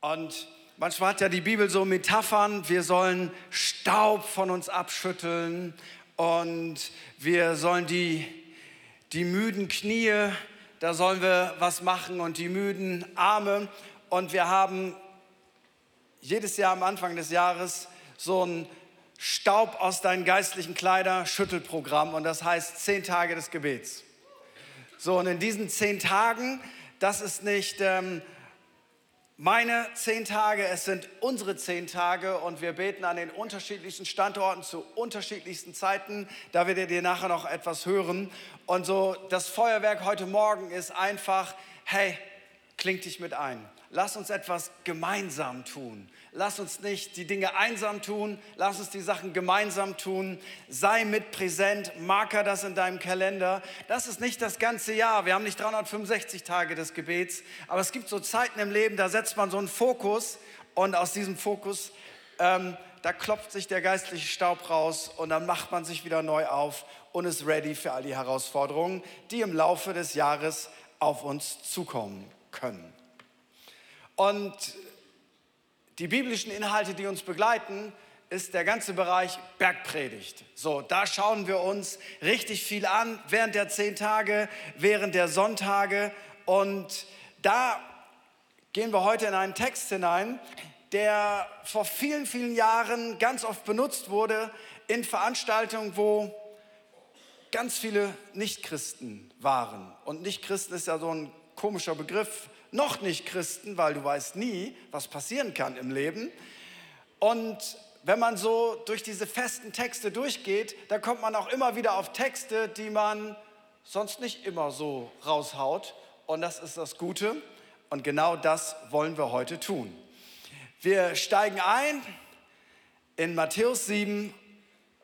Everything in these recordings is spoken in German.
Und manchmal hat ja die Bibel so Metaphern, wir sollen Staub von uns abschütteln und wir sollen die, die müden Knie, da sollen wir was machen und die müden Arme. Und wir haben jedes Jahr am Anfang des Jahres so ein Staub aus deinen geistlichen Kleider Schüttelprogramm und das heißt zehn Tage des Gebets. So, und in diesen zehn Tagen, das ist nicht ähm, meine zehn Tage, es sind unsere zehn Tage und wir beten an den unterschiedlichsten Standorten zu unterschiedlichsten Zeiten. Da werdet ihr nachher noch etwas hören. Und so das Feuerwerk heute Morgen ist einfach, hey, kling dich mit ein. Lass uns etwas gemeinsam tun. Lass uns nicht die Dinge einsam tun, lass uns die Sachen gemeinsam tun. Sei mit präsent, marker das in deinem Kalender. Das ist nicht das ganze Jahr. Wir haben nicht 365 Tage des Gebets, aber es gibt so Zeiten im Leben, da setzt man so einen Fokus und aus diesem Fokus, ähm, da klopft sich der geistliche Staub raus und dann macht man sich wieder neu auf und ist ready für all die Herausforderungen, die im Laufe des Jahres auf uns zukommen können. Und die biblischen Inhalte, die uns begleiten, ist der ganze Bereich Bergpredigt. So, da schauen wir uns richtig viel an während der zehn Tage, während der Sonntage. Und da gehen wir heute in einen Text hinein, der vor vielen, vielen Jahren ganz oft benutzt wurde in Veranstaltungen, wo ganz viele Nichtchristen waren. Und Nichtchristen ist ja so ein komischer Begriff noch nicht Christen, weil du weißt nie, was passieren kann im Leben. Und wenn man so durch diese festen Texte durchgeht, da kommt man auch immer wieder auf Texte, die man sonst nicht immer so raushaut. Und das ist das Gute. Und genau das wollen wir heute tun. Wir steigen ein in Matthäus 7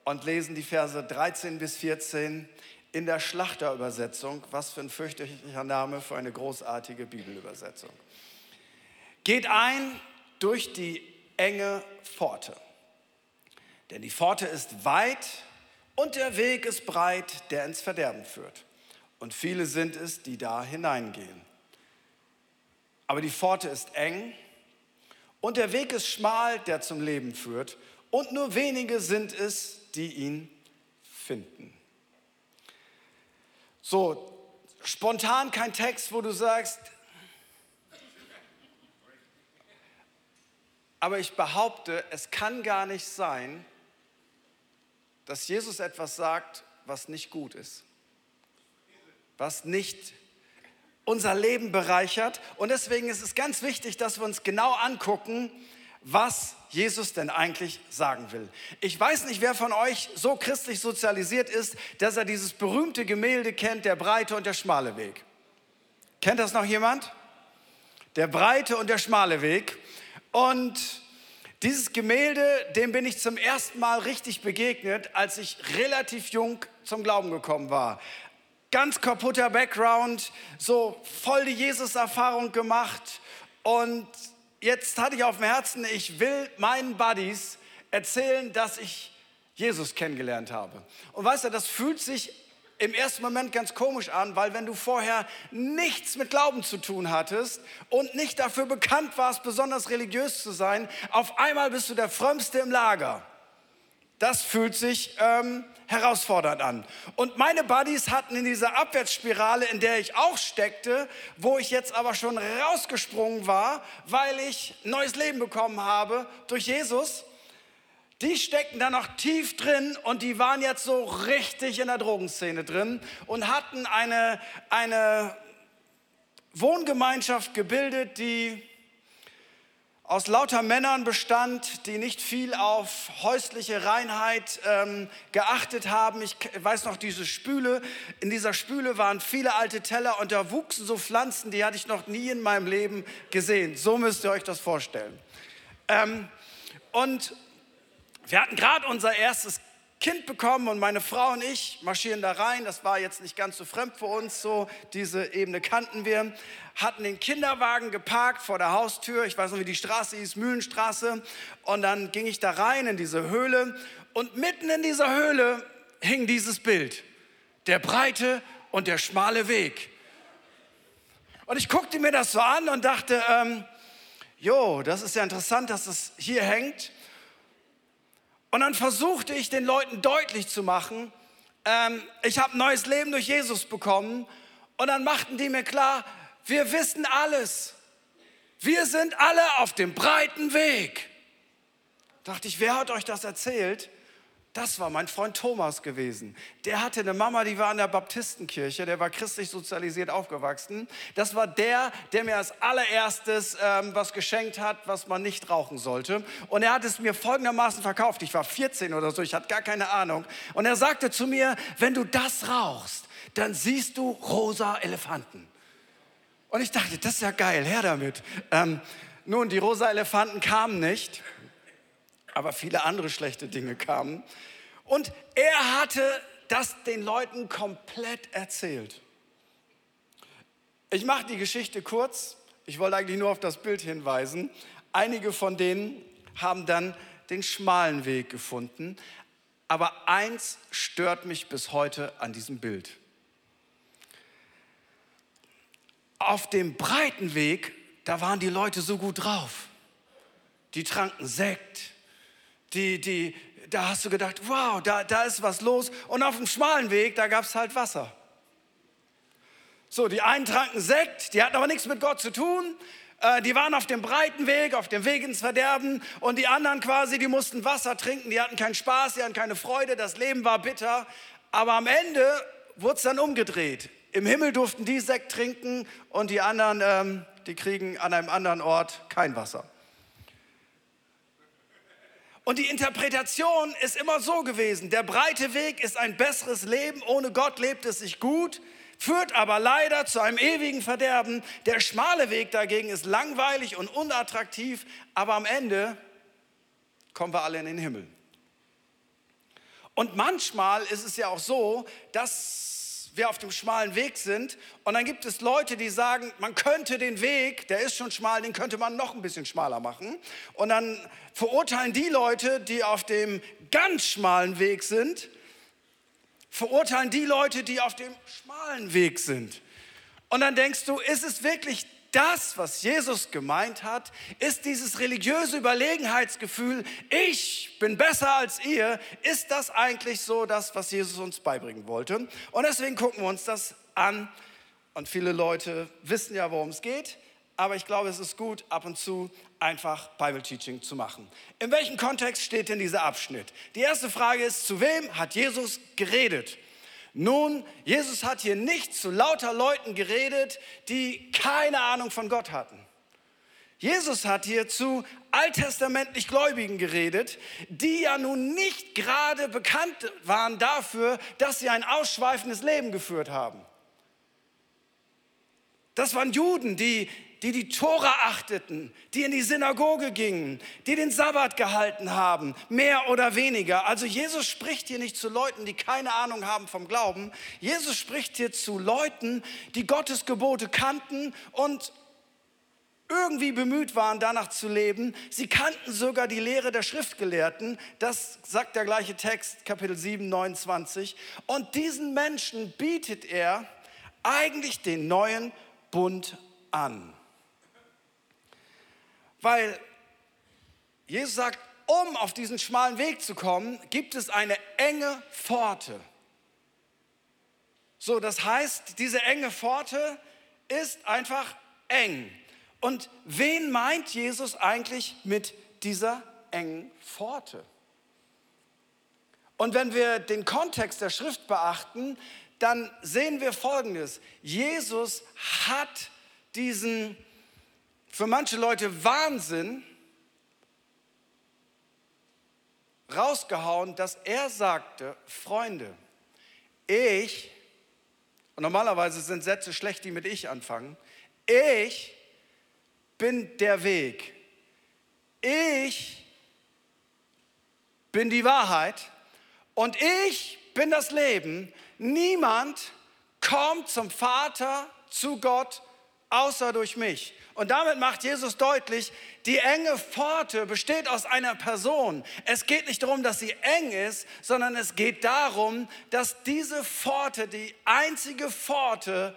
und lesen die Verse 13 bis 14 in der Schlachterübersetzung, was für ein fürchterlicher Name für eine großartige Bibelübersetzung. Geht ein durch die enge Pforte. Denn die Pforte ist weit und der Weg ist breit, der ins Verderben führt. Und viele sind es, die da hineingehen. Aber die Pforte ist eng und der Weg ist schmal, der zum Leben führt. Und nur wenige sind es, die ihn finden. So, spontan kein Text, wo du sagst, aber ich behaupte, es kann gar nicht sein, dass Jesus etwas sagt, was nicht gut ist, was nicht unser Leben bereichert. Und deswegen ist es ganz wichtig, dass wir uns genau angucken, was Jesus denn eigentlich sagen will. Ich weiß nicht, wer von euch so christlich sozialisiert ist, dass er dieses berühmte Gemälde kennt, der breite und der schmale Weg. Kennt das noch jemand? Der breite und der schmale Weg. Und dieses Gemälde, dem bin ich zum ersten Mal richtig begegnet, als ich relativ jung zum Glauben gekommen war. Ganz kaputter Background, so voll die Jesus-Erfahrung gemacht und jetzt hatte ich auf dem Herzen, ich will meinen Buddies erzählen, dass ich Jesus kennengelernt habe. Und weißt du, das fühlt sich im ersten Moment ganz komisch an, weil wenn du vorher nichts mit Glauben zu tun hattest und nicht dafür bekannt warst, besonders religiös zu sein, auf einmal bist du der Frömmste im Lager. Das fühlt sich ähm, herausfordernd an. Und meine Buddies hatten in dieser Abwärtsspirale, in der ich auch steckte, wo ich jetzt aber schon rausgesprungen war, weil ich neues Leben bekommen habe durch Jesus, die steckten da noch tief drin und die waren jetzt so richtig in der Drogenszene drin und hatten eine, eine Wohngemeinschaft gebildet, die aus lauter Männern bestand, die nicht viel auf häusliche Reinheit ähm, geachtet haben. Ich weiß noch diese Spüle. In dieser Spüle waren viele alte Teller und da wuchsen so Pflanzen, die hatte ich noch nie in meinem Leben gesehen. So müsst ihr euch das vorstellen. Ähm, und wir hatten gerade unser erstes Kind bekommen und meine Frau und ich marschieren da rein. Das war jetzt nicht ganz so fremd für uns, so diese Ebene kannten wir. Hatten den Kinderwagen geparkt vor der Haustür. Ich weiß noch, wie die Straße hieß, Mühlenstraße. Und dann ging ich da rein in diese Höhle und mitten in dieser Höhle hing dieses Bild. Der breite und der schmale Weg. Und ich guckte mir das so an und dachte, ähm, jo, das ist ja interessant, dass es hier hängt. Und dann versuchte ich den Leuten deutlich zu machen, ähm, ich habe neues Leben durch Jesus bekommen. Und dann machten die mir klar, wir wissen alles. Wir sind alle auf dem breiten Weg. Dachte ich, wer hat euch das erzählt? Das war mein Freund Thomas gewesen. Der hatte eine Mama, die war in der Baptistenkirche, der war christlich sozialisiert aufgewachsen. Das war der, der mir als allererstes ähm, was geschenkt hat, was man nicht rauchen sollte. Und er hat es mir folgendermaßen verkauft. Ich war 14 oder so, ich hatte gar keine Ahnung. Und er sagte zu mir, wenn du das rauchst, dann siehst du rosa Elefanten. Und ich dachte, das ist ja geil, her damit. Ähm, nun, die rosa Elefanten kamen nicht aber viele andere schlechte Dinge kamen. Und er hatte das den Leuten komplett erzählt. Ich mache die Geschichte kurz. Ich wollte eigentlich nur auf das Bild hinweisen. Einige von denen haben dann den schmalen Weg gefunden. Aber eins stört mich bis heute an diesem Bild. Auf dem breiten Weg, da waren die Leute so gut drauf. Die tranken Sekt, die, die, da hast du gedacht, wow, da, da ist was los. Und auf dem schmalen Weg, da gab es halt Wasser. So, die einen tranken Sekt, die hatten aber nichts mit Gott zu tun. Äh, die waren auf dem breiten Weg, auf dem Weg ins Verderben. Und die anderen quasi, die mussten Wasser trinken, die hatten keinen Spaß, die hatten keine Freude, das Leben war bitter. Aber am Ende wurde es dann umgedreht. Im Himmel durften die Sekt trinken und die anderen, ähm, die kriegen an einem anderen Ort kein Wasser. Und die Interpretation ist immer so gewesen, der breite Weg ist ein besseres Leben, ohne Gott lebt es sich gut, führt aber leider zu einem ewigen Verderben. Der schmale Weg dagegen ist langweilig und unattraktiv, aber am Ende kommen wir alle in den Himmel. Und manchmal ist es ja auch so, dass wir auf dem schmalen Weg sind. Und dann gibt es Leute, die sagen, man könnte den Weg, der ist schon schmal, den könnte man noch ein bisschen schmaler machen. Und dann verurteilen die Leute, die auf dem ganz schmalen Weg sind, verurteilen die Leute, die auf dem schmalen Weg sind. Und dann denkst du, ist es wirklich das, was Jesus gemeint hat, ist dieses religiöse Überlegenheitsgefühl, ich bin besser als ihr, ist das eigentlich so das, was Jesus uns beibringen wollte? Und deswegen gucken wir uns das an. Und viele Leute wissen ja, worum es geht, aber ich glaube, es ist gut, ab und zu einfach Bible Teaching zu machen. In welchem Kontext steht denn dieser Abschnitt? Die erste Frage ist, zu wem hat Jesus geredet? Nun, Jesus hat hier nicht zu lauter Leuten geredet, die keine Ahnung von Gott hatten. Jesus hat hier zu alttestamentlich Gläubigen geredet, die ja nun nicht gerade bekannt waren dafür, dass sie ein ausschweifendes Leben geführt haben. Das waren Juden, die die die Tora achteten, die in die Synagoge gingen, die den Sabbat gehalten haben, mehr oder weniger. Also Jesus spricht hier nicht zu Leuten, die keine Ahnung haben vom Glauben. Jesus spricht hier zu Leuten, die Gottes Gebote kannten und irgendwie bemüht waren, danach zu leben. Sie kannten sogar die Lehre der Schriftgelehrten. Das sagt der gleiche Text, Kapitel 7, 29. Und diesen Menschen bietet er eigentlich den neuen Bund an. Weil Jesus sagt, um auf diesen schmalen Weg zu kommen, gibt es eine enge Pforte. So, das heißt, diese enge Pforte ist einfach eng. Und wen meint Jesus eigentlich mit dieser engen Pforte? Und wenn wir den Kontext der Schrift beachten, dann sehen wir Folgendes. Jesus hat diesen für manche Leute Wahnsinn rausgehauen, dass er sagte, Freunde, ich, und normalerweise sind Sätze schlecht, die mit ich anfangen, ich bin der Weg. Ich bin die Wahrheit und ich bin das Leben. Niemand kommt zum Vater, zu Gott, außer durch mich. Und damit macht Jesus deutlich, die enge Pforte besteht aus einer Person. Es geht nicht darum, dass sie eng ist, sondern es geht darum, dass diese Pforte die einzige Pforte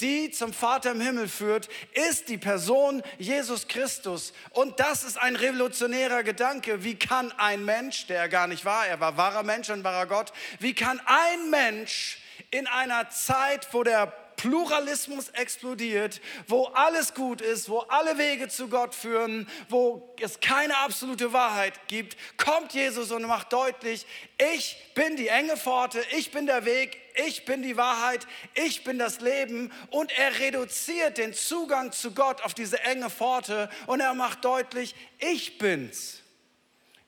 die zum Vater im Himmel führt, ist die Person Jesus Christus. Und das ist ein revolutionärer Gedanke. Wie kann ein Mensch, der er gar nicht war, er war wahrer Mensch und wahrer Gott, wie kann ein Mensch in einer Zeit, wo der Pluralismus explodiert, wo alles gut ist, wo alle Wege zu Gott führen, wo es keine absolute Wahrheit gibt, kommt Jesus und macht deutlich, ich bin die enge Pforte, ich bin der Weg, ich bin die Wahrheit, ich bin das Leben und er reduziert den Zugang zu Gott auf diese enge Pforte und er macht deutlich, ich bin's.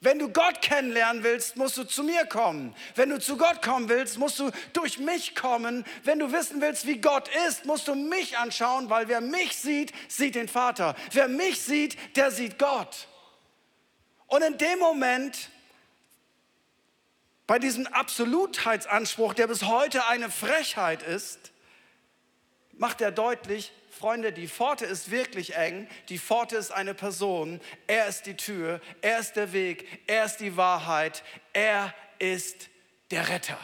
Wenn du Gott kennenlernen willst, musst du zu mir kommen. Wenn du zu Gott kommen willst, musst du durch mich kommen. Wenn du wissen willst, wie Gott ist, musst du mich anschauen, weil wer mich sieht, sieht den Vater. Wer mich sieht, der sieht Gott. Und in dem Moment, bei diesem Absolutheitsanspruch, der bis heute eine Frechheit ist, macht er deutlich, Freunde, die Pforte ist wirklich eng. Die Pforte ist eine Person. Er ist die Tür. Er ist der Weg. Er ist die Wahrheit. Er ist der Retter.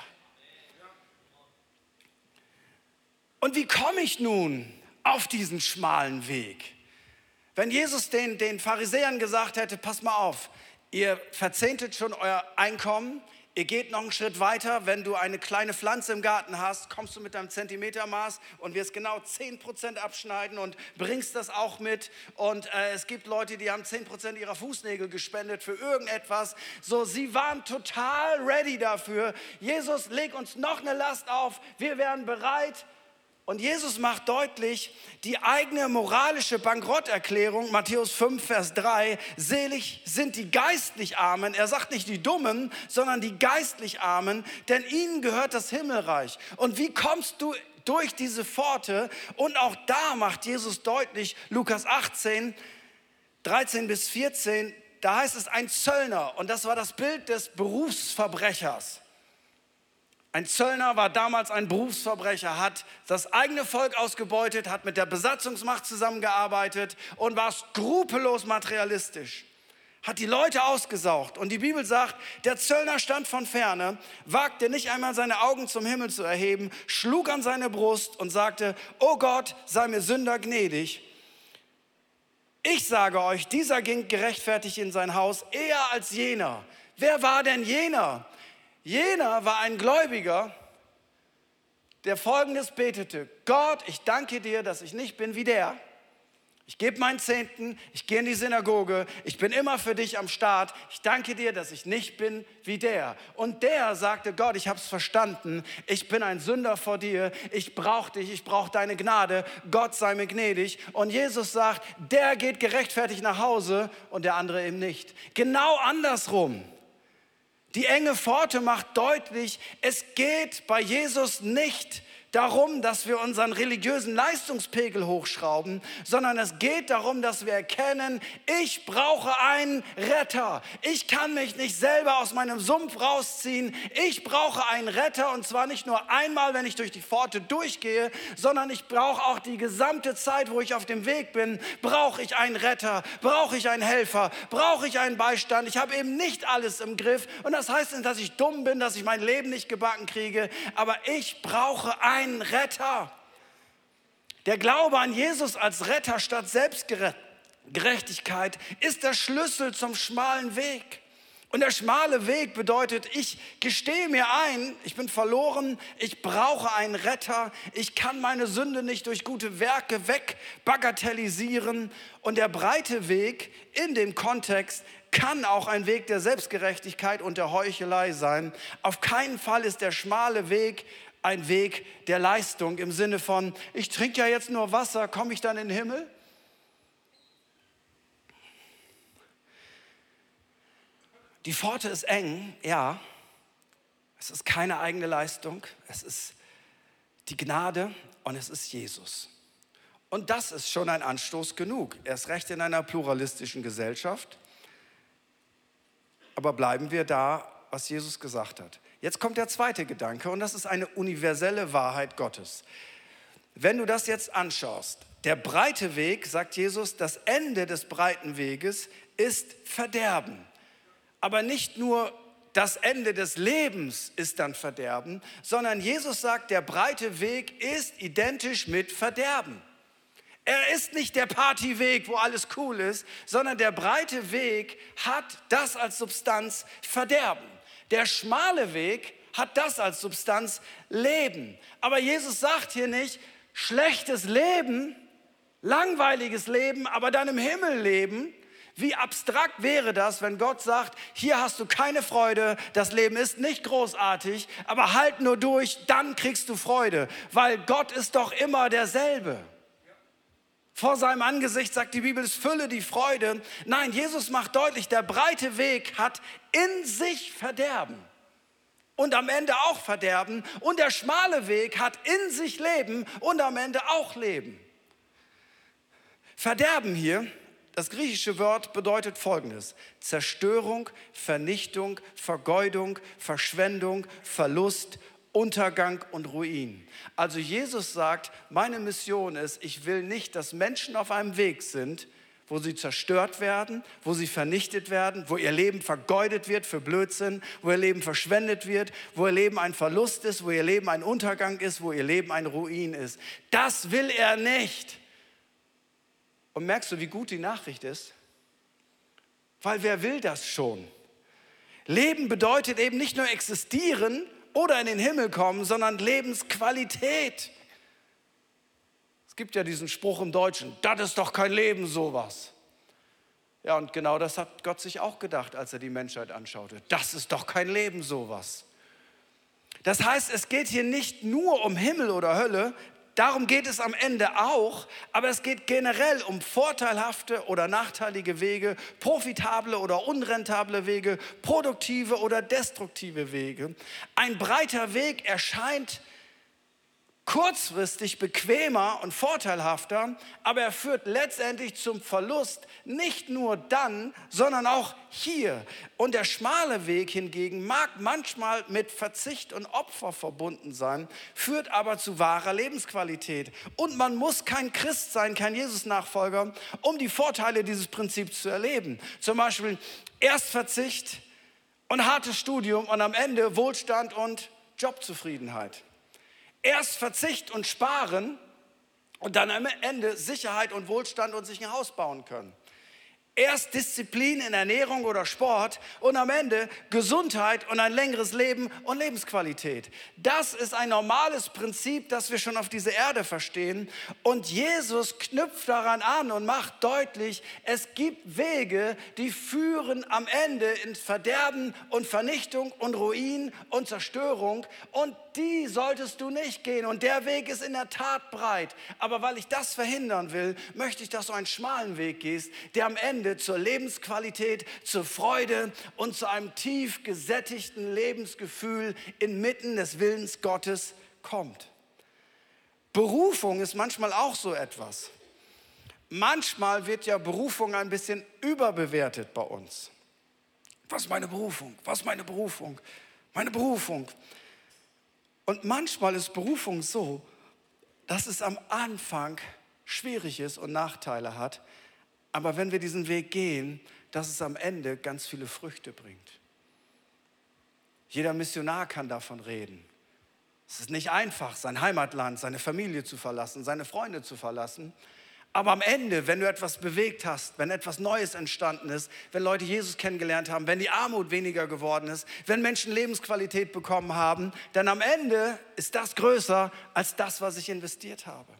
Und wie komme ich nun auf diesen schmalen Weg? Wenn Jesus den, den Pharisäern gesagt hätte, pass mal auf, ihr verzehntet schon euer Einkommen, Ihr geht noch einen Schritt weiter, wenn du eine kleine Pflanze im Garten hast, kommst du mit deinem Zentimetermaß und wirst genau 10% abschneiden und bringst das auch mit. Und äh, es gibt Leute, die haben 10% ihrer Fußnägel gespendet für irgendetwas. So, sie waren total ready dafür. Jesus, leg uns noch eine Last auf. Wir wären bereit, und Jesus macht deutlich, die eigene moralische Bankrotterklärung, Matthäus 5, Vers 3, selig sind die geistlich Armen. Er sagt nicht die Dummen, sondern die geistlich Armen, denn ihnen gehört das Himmelreich. Und wie kommst du durch diese Pforte? Und auch da macht Jesus deutlich, Lukas 18, 13 bis 14, da heißt es ein Zöllner. Und das war das Bild des Berufsverbrechers. Ein Zöllner war damals ein Berufsverbrecher, hat das eigene Volk ausgebeutet, hat mit der Besatzungsmacht zusammengearbeitet und war skrupellos materialistisch. Hat die Leute ausgesaugt. Und die Bibel sagt, der Zöllner stand von ferne, wagte nicht einmal seine Augen zum Himmel zu erheben, schlug an seine Brust und sagte, Oh Gott, sei mir Sünder gnädig. Ich sage euch, dieser ging gerechtfertigt in sein Haus eher als jener. Wer war denn jener? Jener war ein Gläubiger, der folgendes betete: Gott, ich danke dir, dass ich nicht bin wie der. Ich gebe meinen Zehnten, ich gehe in die Synagoge, ich bin immer für dich am Start. Ich danke dir, dass ich nicht bin wie der. Und der sagte, Gott, ich habe es verstanden, ich bin ein Sünder vor dir, ich brauche dich, ich brauche deine Gnade, Gott sei mir gnädig. Und Jesus sagt, der geht gerechtfertigt nach Hause und der andere eben nicht. Genau andersrum. Die enge Pforte macht deutlich, es geht bei Jesus nicht darum, dass wir unseren religiösen Leistungspegel hochschrauben, sondern es geht darum, dass wir erkennen, ich brauche einen Retter. Ich kann mich nicht selber aus meinem Sumpf rausziehen. Ich brauche einen Retter und zwar nicht nur einmal, wenn ich durch die Pforte durchgehe, sondern ich brauche auch die gesamte Zeit, wo ich auf dem Weg bin, brauche ich einen Retter, brauche ich einen Helfer, brauche ich einen Beistand. Ich habe eben nicht alles im Griff und das heißt nicht, dass ich dumm bin, dass ich mein Leben nicht gebacken kriege, aber ich brauche einen einen Retter. Der Glaube an Jesus als Retter statt Selbstgerechtigkeit ist der Schlüssel zum schmalen Weg. Und der schmale Weg bedeutet, ich gestehe mir ein, ich bin verloren, ich brauche einen Retter, ich kann meine Sünde nicht durch gute Werke wegbagatellisieren. Und der breite Weg in dem Kontext kann auch ein Weg der Selbstgerechtigkeit und der Heuchelei sein. Auf keinen Fall ist der schmale Weg ein Weg der Leistung im Sinne von, ich trinke ja jetzt nur Wasser, komme ich dann in den Himmel? Die Pforte ist eng, ja. Es ist keine eigene Leistung, es ist die Gnade und es ist Jesus. Und das ist schon ein Anstoß genug. Erst recht in einer pluralistischen Gesellschaft. Aber bleiben wir da, was Jesus gesagt hat. Jetzt kommt der zweite Gedanke und das ist eine universelle Wahrheit Gottes. Wenn du das jetzt anschaust, der breite Weg, sagt Jesus, das Ende des breiten Weges ist Verderben. Aber nicht nur das Ende des Lebens ist dann Verderben, sondern Jesus sagt, der breite Weg ist identisch mit Verderben. Er ist nicht der Partyweg, wo alles cool ist, sondern der breite Weg hat das als Substanz Verderben. Der schmale Weg hat das als Substanz Leben. Aber Jesus sagt hier nicht, schlechtes Leben, langweiliges Leben, aber dann im Himmel leben. Wie abstrakt wäre das, wenn Gott sagt, hier hast du keine Freude, das Leben ist nicht großartig, aber halt nur durch, dann kriegst du Freude, weil Gott ist doch immer derselbe. Vor seinem Angesicht sagt die Bibel, es fülle die Freude. Nein, Jesus macht deutlich, der breite Weg hat in sich Verderben und am Ende auch Verderben. Und der schmale Weg hat in sich Leben und am Ende auch Leben. Verderben hier, das griechische Wort bedeutet folgendes. Zerstörung, Vernichtung, Vergeudung, Verschwendung, Verlust, Untergang und Ruin. Also Jesus sagt, meine Mission ist, ich will nicht, dass Menschen auf einem Weg sind, wo sie zerstört werden, wo sie vernichtet werden, wo ihr Leben vergeudet wird für Blödsinn, wo ihr Leben verschwendet wird, wo ihr Leben ein Verlust ist, wo ihr Leben ein Untergang ist, wo ihr Leben ein Ruin ist. Das will er nicht. Und merkst du, wie gut die Nachricht ist? Weil wer will das schon? Leben bedeutet eben nicht nur existieren, oder in den Himmel kommen, sondern Lebensqualität. Es gibt ja diesen Spruch im Deutschen, das ist doch kein Leben sowas. Ja, und genau das hat Gott sich auch gedacht, als er die Menschheit anschaute. Das ist doch kein Leben sowas. Das heißt, es geht hier nicht nur um Himmel oder Hölle, Darum geht es am Ende auch, aber es geht generell um vorteilhafte oder nachteilige Wege, profitable oder unrentable Wege, produktive oder destruktive Wege. Ein breiter Weg erscheint kurzfristig bequemer und vorteilhafter, aber er führt letztendlich zum Verlust, nicht nur dann, sondern auch hier. Und der schmale Weg hingegen mag manchmal mit Verzicht und Opfer verbunden sein, führt aber zu wahrer Lebensqualität. Und man muss kein Christ sein, kein Jesus-Nachfolger, um die Vorteile dieses Prinzips zu erleben. Zum Beispiel erst Verzicht und hartes Studium und am Ende Wohlstand und Jobzufriedenheit. Erst Verzicht und Sparen und dann am Ende Sicherheit und Wohlstand und sich ein Haus bauen können. Erst Disziplin in Ernährung oder Sport und am Ende Gesundheit und ein längeres Leben und Lebensqualität. Das ist ein normales Prinzip, das wir schon auf dieser Erde verstehen. Und Jesus knüpft daran an und macht deutlich, es gibt Wege, die führen am Ende ins Verderben und Vernichtung und Ruin und Zerstörung. Und die solltest du nicht gehen. Und der Weg ist in der Tat breit. Aber weil ich das verhindern will, möchte ich, dass du einen schmalen Weg gehst, der am Ende Ende zur Lebensqualität, zur Freude und zu einem tief gesättigten Lebensgefühl inmitten des Willens Gottes kommt. Berufung ist manchmal auch so etwas. Manchmal wird ja Berufung ein bisschen überbewertet bei uns. Was ist meine Berufung? Was ist meine Berufung? Meine Berufung. Und manchmal ist Berufung so, dass es am Anfang schwierig ist und Nachteile hat, aber wenn wir diesen Weg gehen, dass es am Ende ganz viele Früchte bringt. Jeder Missionar kann davon reden. Es ist nicht einfach, sein Heimatland, seine Familie zu verlassen, seine Freunde zu verlassen. Aber am Ende, wenn du etwas bewegt hast, wenn etwas Neues entstanden ist, wenn Leute Jesus kennengelernt haben, wenn die Armut weniger geworden ist, wenn Menschen Lebensqualität bekommen haben, dann am Ende ist das größer als das, was ich investiert habe.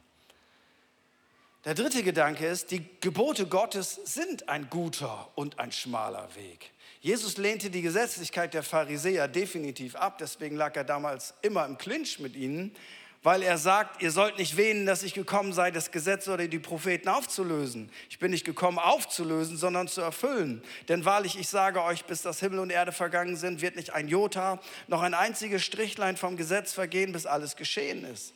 Der dritte Gedanke ist, die Gebote Gottes sind ein guter und ein schmaler Weg. Jesus lehnte die Gesetzlichkeit der Pharisäer definitiv ab, deswegen lag er damals immer im Clinch mit ihnen, weil er sagt, ihr sollt nicht wähnen, dass ich gekommen sei, das Gesetz oder die Propheten aufzulösen. Ich bin nicht gekommen aufzulösen, sondern zu erfüllen. Denn wahrlich, ich sage euch, bis das Himmel und Erde vergangen sind, wird nicht ein Jota, noch ein einziges Strichlein vom Gesetz vergehen, bis alles geschehen ist.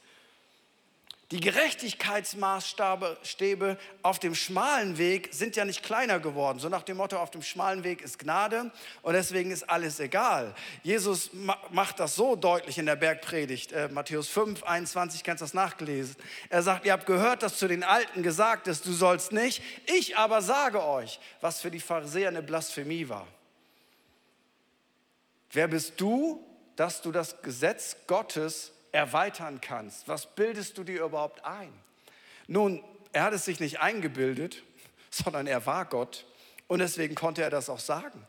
Die Gerechtigkeitsmaßstäbe auf dem schmalen Weg sind ja nicht kleiner geworden. So nach dem Motto, auf dem schmalen Weg ist Gnade und deswegen ist alles egal. Jesus macht das so deutlich in der Bergpredigt, äh, Matthäus 5, 21, kannst du das nachgelesen. Er sagt, ihr habt gehört, dass zu den Alten gesagt ist, du sollst nicht. Ich aber sage euch, was für die Pharisäer eine Blasphemie war. Wer bist du, dass du das Gesetz Gottes erweitern kannst? Was bildest du dir überhaupt ein? Nun, er hat es sich nicht eingebildet, sondern er war Gott und deswegen konnte er das auch sagen.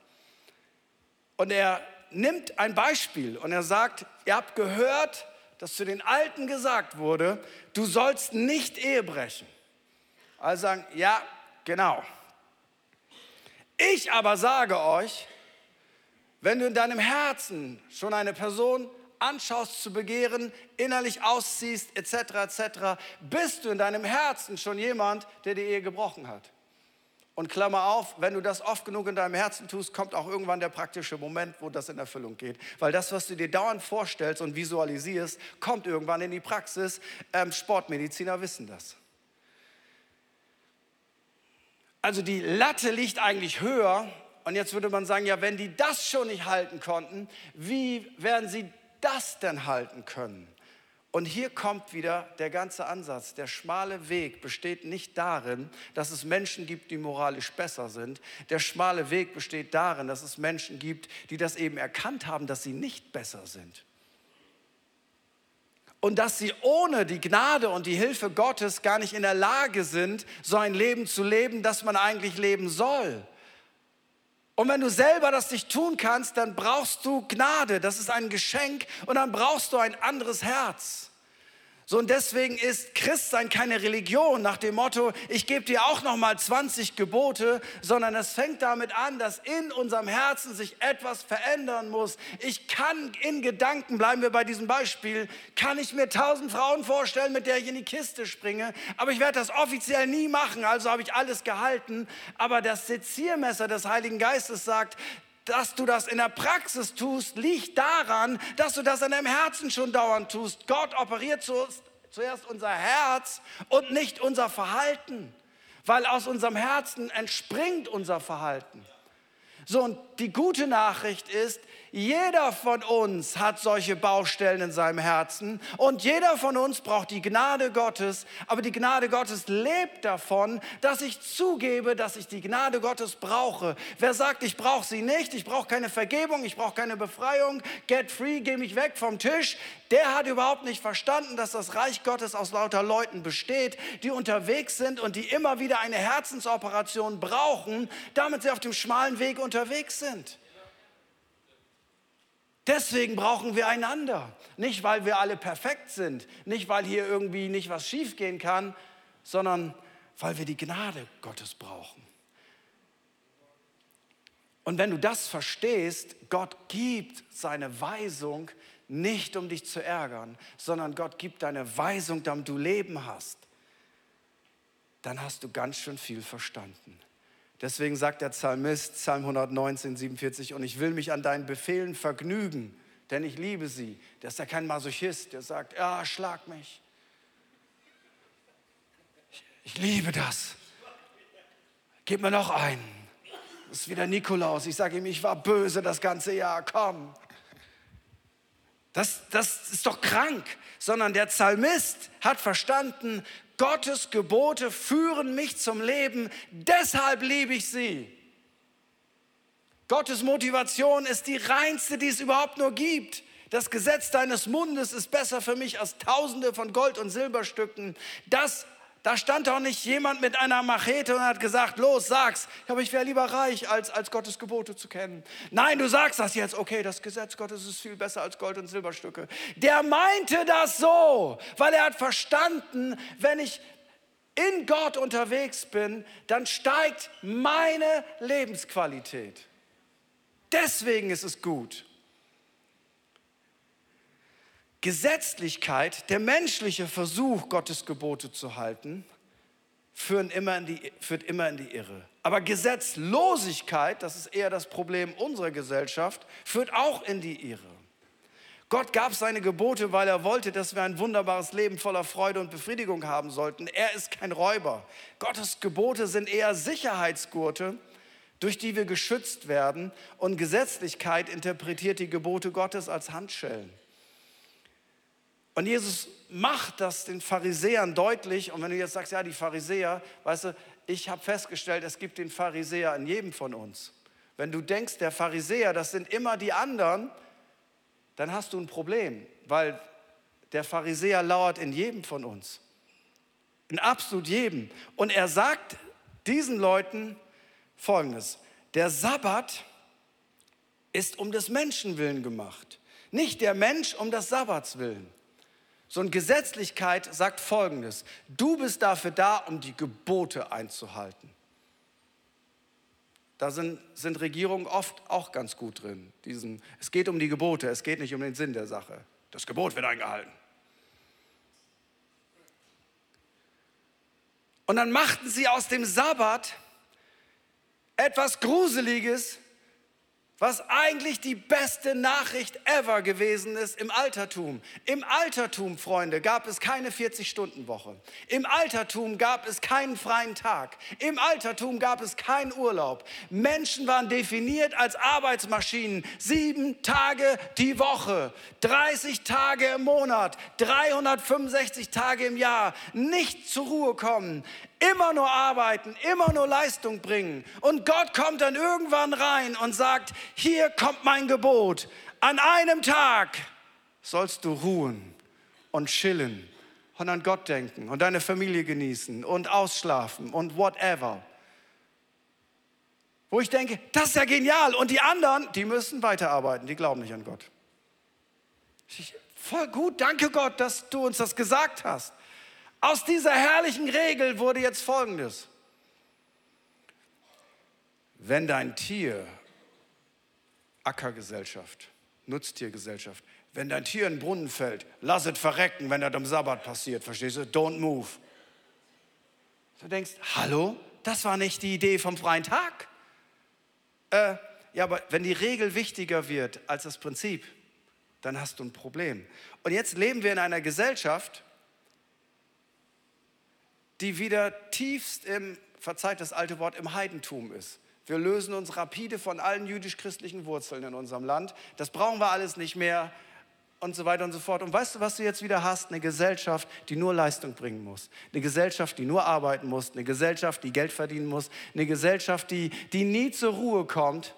Und er nimmt ein Beispiel und er sagt, ihr habt gehört, dass zu den Alten gesagt wurde, du sollst nicht Ehe brechen. Also sagen, ja, genau. Ich aber sage euch, wenn du in deinem Herzen schon eine Person anschaust zu begehren, innerlich ausziehst, etc., etc., bist du in deinem Herzen schon jemand, der die Ehe gebrochen hat. Und Klammer auf, wenn du das oft genug in deinem Herzen tust, kommt auch irgendwann der praktische Moment, wo das in Erfüllung geht. Weil das, was du dir dauernd vorstellst und visualisierst, kommt irgendwann in die Praxis. Ähm, Sportmediziner wissen das. Also die Latte liegt eigentlich höher. Und jetzt würde man sagen, ja, wenn die das schon nicht halten konnten, wie werden sie das denn halten können? Und hier kommt wieder der ganze Ansatz. Der schmale Weg besteht nicht darin, dass es Menschen gibt, die moralisch besser sind. Der schmale Weg besteht darin, dass es Menschen gibt, die das eben erkannt haben, dass sie nicht besser sind. Und dass sie ohne die Gnade und die Hilfe Gottes gar nicht in der Lage sind, so ein Leben zu leben, das man eigentlich leben soll. Und wenn du selber das nicht tun kannst, dann brauchst du Gnade. Das ist ein Geschenk und dann brauchst du ein anderes Herz. So und deswegen ist Christsein keine Religion nach dem Motto, ich gebe dir auch noch mal 20 Gebote, sondern es fängt damit an, dass in unserem Herzen sich etwas verändern muss. Ich kann in Gedanken, bleiben wir bei diesem Beispiel, kann ich mir tausend Frauen vorstellen, mit der ich in die Kiste springe, aber ich werde das offiziell nie machen, also habe ich alles gehalten, aber das Seziermesser des Heiligen Geistes sagt, dass du das in der Praxis tust, liegt daran, dass du das in deinem Herzen schon dauernd tust. Gott operiert zuerst unser Herz und nicht unser Verhalten, weil aus unserem Herzen entspringt unser Verhalten. So, und die gute Nachricht ist, jeder von uns hat solche Baustellen in seinem Herzen und jeder von uns braucht die Gnade Gottes. Aber die Gnade Gottes lebt davon, dass ich zugebe, dass ich die Gnade Gottes brauche. Wer sagt, ich brauche sie nicht, ich brauche keine Vergebung, ich brauche keine Befreiung, get free, geh mich weg vom Tisch, der hat überhaupt nicht verstanden, dass das Reich Gottes aus lauter Leuten besteht, die unterwegs sind und die immer wieder eine Herzensoperation brauchen, damit sie auf dem schmalen Weg unterwegs sind. Deswegen brauchen wir einander. Nicht, weil wir alle perfekt sind, nicht, weil hier irgendwie nicht was schiefgehen kann, sondern weil wir die Gnade Gottes brauchen. Und wenn du das verstehst, Gott gibt seine Weisung nicht, um dich zu ärgern, sondern Gott gibt deine Weisung, damit du Leben hast, dann hast du ganz schön viel verstanden. Deswegen sagt der Psalmist, Psalm 119, 47, und ich will mich an deinen Befehlen vergnügen, denn ich liebe sie. Der ist ja kein Masochist, der sagt, ja, schlag mich. Ich, ich liebe das. Gib mir noch einen. Das ist wieder Nikolaus. Ich sage ihm, ich war böse das ganze Jahr, komm. Das, das ist doch krank. Sondern der Psalmist hat verstanden, Gottes Gebote führen mich zum Leben, deshalb liebe ich sie. Gottes Motivation ist die reinste, die es überhaupt nur gibt. Das Gesetz deines Mundes ist besser für mich als Tausende von Gold- und Silberstücken. Das da stand doch nicht jemand mit einer Machete und hat gesagt, los, sag's. Aber ich wäre lieber reich, als, als Gottes Gebote zu kennen. Nein, du sagst das jetzt. Okay, das Gesetz Gottes ist viel besser als Gold- und Silberstücke. Der meinte das so, weil er hat verstanden, wenn ich in Gott unterwegs bin, dann steigt meine Lebensqualität. Deswegen ist es gut. Gesetzlichkeit, der menschliche Versuch, Gottes Gebote zu halten, führen immer in die, führt immer in die Irre. Aber Gesetzlosigkeit, das ist eher das Problem unserer Gesellschaft, führt auch in die Irre. Gott gab seine Gebote, weil er wollte, dass wir ein wunderbares Leben voller Freude und Befriedigung haben sollten. Er ist kein Räuber. Gottes Gebote sind eher Sicherheitsgurte, durch die wir geschützt werden. Und Gesetzlichkeit interpretiert die Gebote Gottes als Handschellen. Und Jesus macht das den Pharisäern deutlich. Und wenn du jetzt sagst, ja, die Pharisäer, weißt du, ich habe festgestellt, es gibt den Pharisäer in jedem von uns. wenn du denkst, der Pharisäer, das sind immer die anderen, dann hast du ein Problem, weil der Pharisäer lauert in jedem von uns. In absolut jedem. Und er sagt diesen Leuten Folgendes. Der Sabbat ist um des Menschen willen gemacht, nicht der Mensch um des Sabbats willen. So eine Gesetzlichkeit sagt Folgendes. Du bist dafür da, um die Gebote einzuhalten. Da sind, sind Regierungen oft auch ganz gut drin. Diesen, es geht um die Gebote, es geht nicht um den Sinn der Sache. Das Gebot wird eingehalten. Und dann machten sie aus dem Sabbat etwas Gruseliges, was eigentlich die beste Nachricht ever gewesen ist im Altertum. Im Altertum, Freunde, gab es keine 40-Stunden-Woche. Im Altertum gab es keinen freien Tag. Im Altertum gab es keinen Urlaub. Menschen waren definiert als Arbeitsmaschinen. Sieben Tage die Woche, 30 Tage im Monat, 365 Tage im Jahr. Nicht zur Ruhe kommen, immer nur arbeiten, immer nur Leistung bringen. Und Gott kommt dann irgendwann rein und sagt, hier kommt mein Gebot. An einem Tag sollst du ruhen und chillen und an Gott denken und deine Familie genießen und ausschlafen und whatever. Wo ich denke, das ist ja genial. Und die anderen, die müssen weiterarbeiten, die glauben nicht an Gott. Voll gut, danke Gott, dass du uns das gesagt hast. Aus dieser herrlichen Regel wurde jetzt Folgendes. Wenn dein Tier, Ackergesellschaft, Nutztiergesellschaft, wenn dein Tier in den Brunnen fällt, lass es verrecken, wenn das am Sabbat passiert, verstehst du? Don't move. Du denkst, hallo, das war nicht die Idee vom freien Tag. Äh, ja, aber wenn die Regel wichtiger wird als das Prinzip, dann hast du ein Problem. Und jetzt leben wir in einer Gesellschaft, die wieder tiefst im, verzeiht das alte Wort, im Heidentum ist. Wir lösen uns rapide von allen jüdisch-christlichen Wurzeln in unserem Land. Das brauchen wir alles nicht mehr und so weiter und so fort. Und weißt du, was du jetzt wieder hast? Eine Gesellschaft, die nur Leistung bringen muss. Eine Gesellschaft, die nur arbeiten muss. Eine Gesellschaft, die Geld verdienen muss. Eine Gesellschaft, die, die nie zur Ruhe kommt.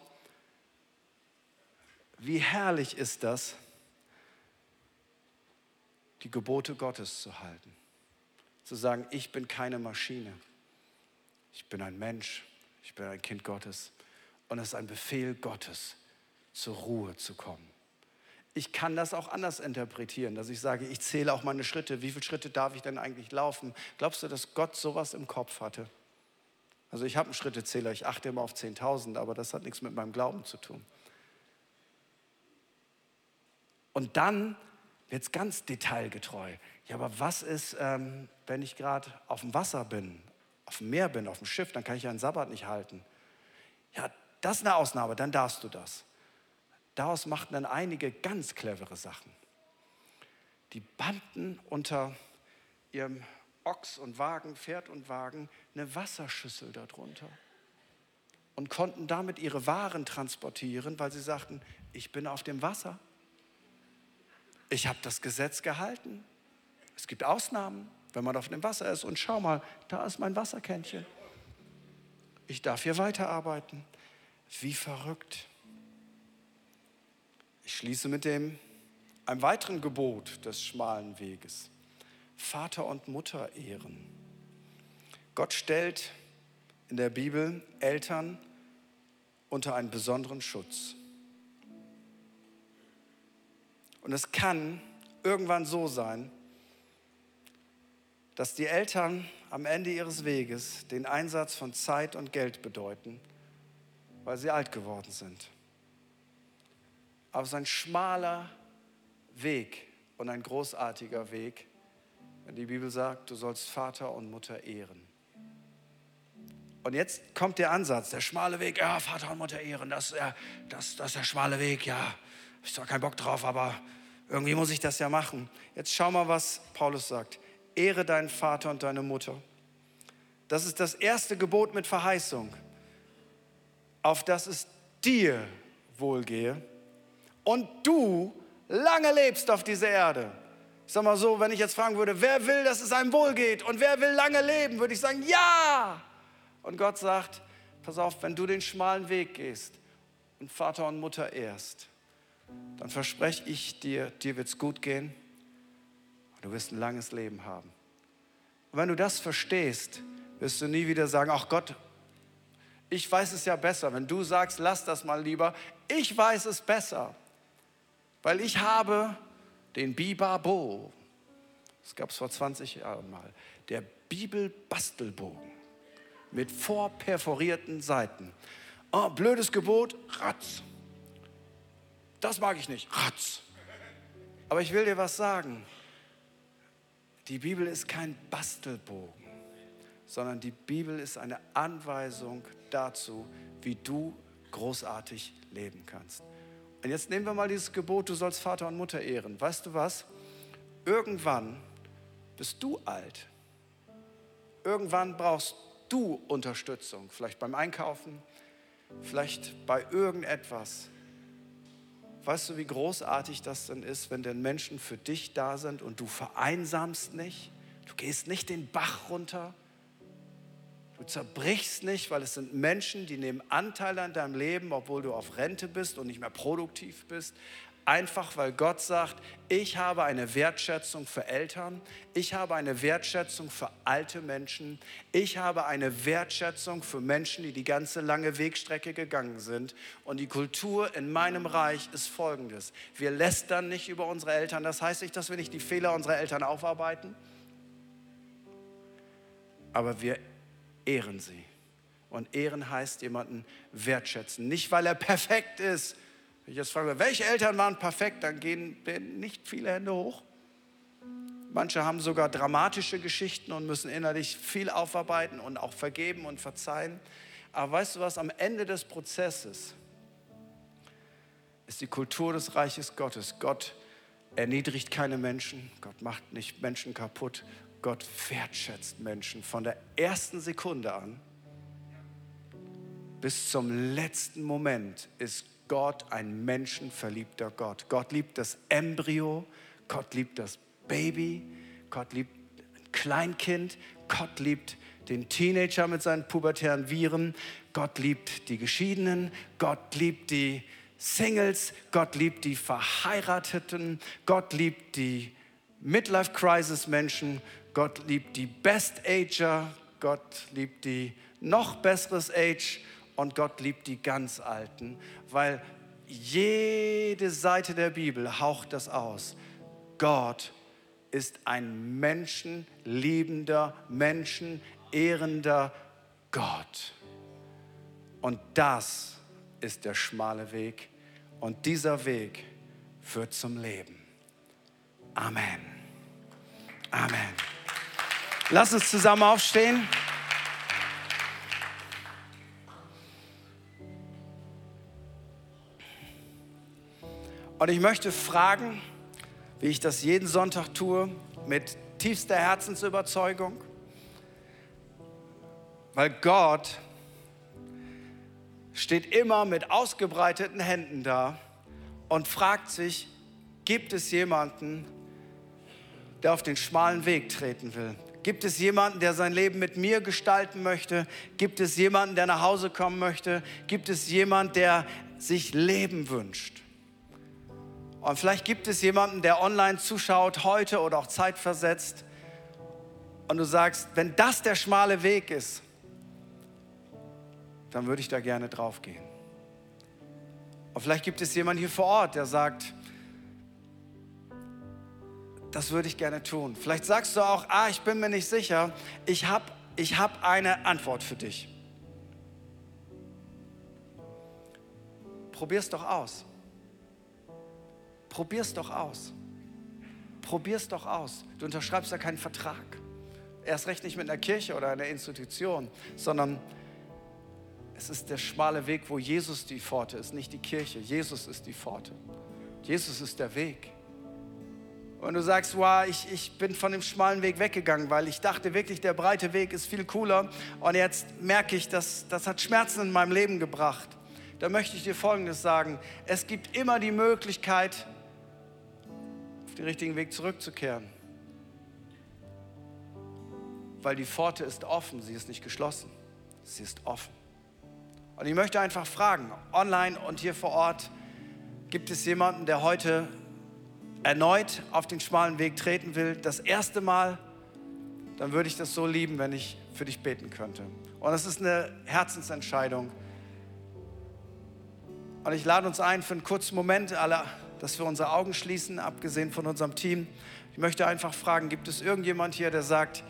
Wie herrlich ist das, die Gebote Gottes zu halten zu sagen, ich bin keine Maschine. Ich bin ein Mensch, ich bin ein Kind Gottes. Und es ist ein Befehl Gottes, zur Ruhe zu kommen. Ich kann das auch anders interpretieren, dass ich sage, ich zähle auch meine Schritte. Wie viele Schritte darf ich denn eigentlich laufen? Glaubst du, dass Gott sowas im Kopf hatte? Also ich habe einen Schrittezähler, ich achte immer auf 10.000, aber das hat nichts mit meinem Glauben zu tun. Und dann es ganz detailgetreu. Ja, aber was ist, ähm, wenn ich gerade auf dem Wasser bin, auf dem Meer bin, auf dem Schiff, dann kann ich ja einen Sabbat nicht halten. Ja, das ist eine Ausnahme, dann darfst du das. Daraus machten dann einige ganz clevere Sachen. Die banden unter ihrem Ochs und Wagen, Pferd und Wagen eine Wasserschüssel darunter und konnten damit ihre Waren transportieren, weil sie sagten, ich bin auf dem Wasser. Ich habe das Gesetz gehalten. Es gibt Ausnahmen, wenn man auf dem Wasser ist und schau mal, da ist mein Wasserkännchen. Ich darf hier weiterarbeiten. Wie verrückt. Ich schließe mit dem einem weiteren Gebot des schmalen Weges. Vater und Mutter ehren. Gott stellt in der Bibel Eltern unter einen besonderen Schutz. Und es kann irgendwann so sein, dass die Eltern am Ende ihres Weges den Einsatz von Zeit und Geld bedeuten, weil sie alt geworden sind. Aber es ist ein schmaler Weg und ein großartiger Weg, wenn die Bibel sagt, du sollst Vater und Mutter ehren. Und jetzt kommt der Ansatz, der schmale Weg, ja, Vater und Mutter ehren, das, das, das ist der schmale Weg, ja, habe ich zwar keinen Bock drauf, aber irgendwie muss ich das ja machen. Jetzt schau mal, was Paulus sagt ehre deinen Vater und deine Mutter. Das ist das erste Gebot mit Verheißung, auf das es dir wohlgehe und du lange lebst auf dieser Erde. Ich sag mal so, wenn ich jetzt fragen würde, wer will, dass es einem wohlgeht und wer will lange leben, würde ich sagen, ja. Und Gott sagt, pass auf, wenn du den schmalen Weg gehst und Vater und Mutter ehrst, dann verspreche ich dir, dir wird es gut gehen und du wirst ein langes Leben haben. Und wenn du das verstehst, wirst du nie wieder sagen, ach Gott, ich weiß es ja besser. Wenn du sagst, lass das mal lieber, ich weiß es besser, weil ich habe den Bibabo. Das gab es vor 20 Jahren mal. Der Bibelbastelbogen mit vorperforierten Seiten. Oh, blödes Gebot, Ratz. Das mag ich nicht, Ratz. Aber ich will dir was sagen. Die Bibel ist kein Bastelbogen, sondern die Bibel ist eine Anweisung dazu, wie du großartig leben kannst. Und jetzt nehmen wir mal dieses Gebot, du sollst Vater und Mutter ehren. Weißt du was? Irgendwann bist du alt. Irgendwann brauchst du Unterstützung, vielleicht beim Einkaufen, vielleicht bei irgendetwas. Weißt du, wie großartig das denn ist, wenn denn Menschen für dich da sind und du vereinsamst nicht? Du gehst nicht den Bach runter. Du zerbrichst nicht, weil es sind Menschen, die nehmen Anteil an deinem Leben, obwohl du auf Rente bist und nicht mehr produktiv bist. Einfach weil Gott sagt, ich habe eine Wertschätzung für Eltern, ich habe eine Wertschätzung für alte Menschen, ich habe eine Wertschätzung für Menschen, die die ganze lange Wegstrecke gegangen sind. Und die Kultur in meinem Reich ist folgendes. Wir lästern nicht über unsere Eltern. Das heißt nicht, dass wir nicht die Fehler unserer Eltern aufarbeiten, aber wir ehren sie. Und ehren heißt jemanden wertschätzen. Nicht, weil er perfekt ist, wenn ich jetzt frage, welche Eltern waren perfekt, dann gehen nicht viele Hände hoch. Manche haben sogar dramatische Geschichten und müssen innerlich viel aufarbeiten und auch vergeben und verzeihen. Aber weißt du was, am Ende des Prozesses ist die Kultur des Reiches Gottes. Gott erniedrigt keine Menschen, Gott macht nicht Menschen kaputt, Gott wertschätzt Menschen von der ersten Sekunde an bis zum letzten Moment ist Gott ein menschenverliebter Gott. Gott liebt das Embryo, Gott liebt das Baby, Gott liebt ein Kleinkind, Gott liebt den Teenager mit seinen pubertären Viren, Gott liebt die Geschiedenen, Gott liebt die Singles, Gott liebt die Verheirateten, Gott liebt die Midlife-Crisis-Menschen, Gott liebt die Best-Ager, Gott liebt die noch besseres Age und Gott liebt die ganz Alten, weil jede Seite der Bibel haucht das aus. Gott ist ein menschenliebender, menschenehrender Gott. Und das ist der schmale Weg. Und dieser Weg führt zum Leben. Amen. Amen. Lass uns zusammen aufstehen. Und ich möchte fragen, wie ich das jeden Sonntag tue, mit tiefster Herzensüberzeugung, weil Gott steht immer mit ausgebreiteten Händen da und fragt sich, gibt es jemanden, der auf den schmalen Weg treten will? Gibt es jemanden, der sein Leben mit mir gestalten möchte? Gibt es jemanden, der nach Hause kommen möchte? Gibt es jemanden, der sich Leben wünscht? Und vielleicht gibt es jemanden, der online zuschaut, heute oder auch zeitversetzt. Und du sagst, wenn das der schmale Weg ist, dann würde ich da gerne drauf gehen. Und vielleicht gibt es jemanden hier vor Ort, der sagt, das würde ich gerne tun. Vielleicht sagst du auch, ah, ich bin mir nicht sicher, ich habe ich hab eine Antwort für dich. Probier es doch aus. Probier's doch aus. Probier's doch aus. Du unterschreibst ja keinen Vertrag. Erst recht nicht mit einer Kirche oder einer Institution, sondern es ist der schmale Weg, wo Jesus die Pforte ist, nicht die Kirche. Jesus ist die Pforte. Jesus ist der Weg. Und du sagst, wow, ich, ich bin von dem schmalen Weg weggegangen, weil ich dachte wirklich, der breite Weg ist viel cooler. Und jetzt merke ich, dass das hat Schmerzen in meinem Leben gebracht. Da möchte ich dir Folgendes sagen. Es gibt immer die Möglichkeit, den richtigen Weg zurückzukehren. Weil die Pforte ist offen, sie ist nicht geschlossen. Sie ist offen. Und ich möchte einfach fragen, online und hier vor Ort, gibt es jemanden, der heute erneut auf den schmalen Weg treten will, das erste Mal, dann würde ich das so lieben, wenn ich für dich beten könnte. Und das ist eine Herzensentscheidung. Und ich lade uns ein für einen kurzen Moment, alle, dass wir unsere Augen schließen, abgesehen von unserem Team. Ich möchte einfach fragen, gibt es irgendjemand hier, der sagt,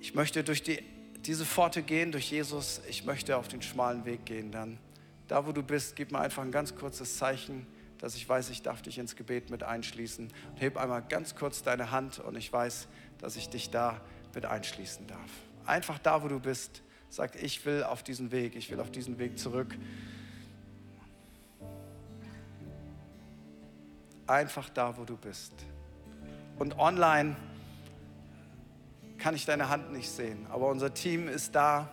ich möchte durch die, diese Pforte gehen, durch Jesus, ich möchte auf den schmalen Weg gehen, dann da, wo du bist, gib mir einfach ein ganz kurzes Zeichen, dass ich weiß, ich darf dich ins Gebet mit einschließen. Und heb einmal ganz kurz deine Hand und ich weiß, dass ich dich da mit einschließen darf. Einfach da, wo du bist, sag, ich will auf diesen Weg, ich will auf diesen Weg zurück. Einfach da, wo du bist. Und online kann ich deine Hand nicht sehen, aber unser Team ist da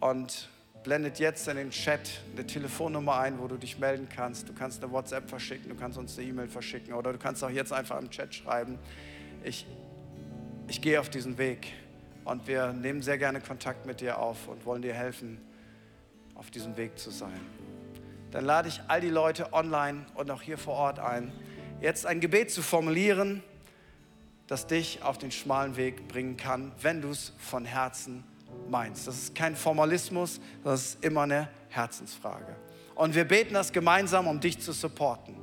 und blendet jetzt in den Chat eine Telefonnummer ein, wo du dich melden kannst. Du kannst eine WhatsApp verschicken, du kannst uns eine E-Mail verschicken oder du kannst auch jetzt einfach im Chat schreiben. Ich, ich gehe auf diesen Weg und wir nehmen sehr gerne Kontakt mit dir auf und wollen dir helfen, auf diesem Weg zu sein. Dann lade ich all die Leute online und auch hier vor Ort ein, jetzt ein Gebet zu formulieren, das dich auf den schmalen Weg bringen kann, wenn du es von Herzen meinst. Das ist kein Formalismus, das ist immer eine Herzensfrage. Und wir beten das gemeinsam, um dich zu supporten.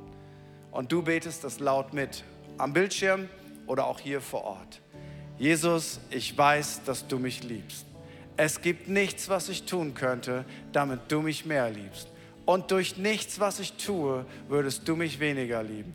Und du betest das laut mit, am Bildschirm oder auch hier vor Ort. Jesus, ich weiß, dass du mich liebst. Es gibt nichts, was ich tun könnte, damit du mich mehr liebst. Und durch nichts, was ich tue, würdest du mich weniger lieben.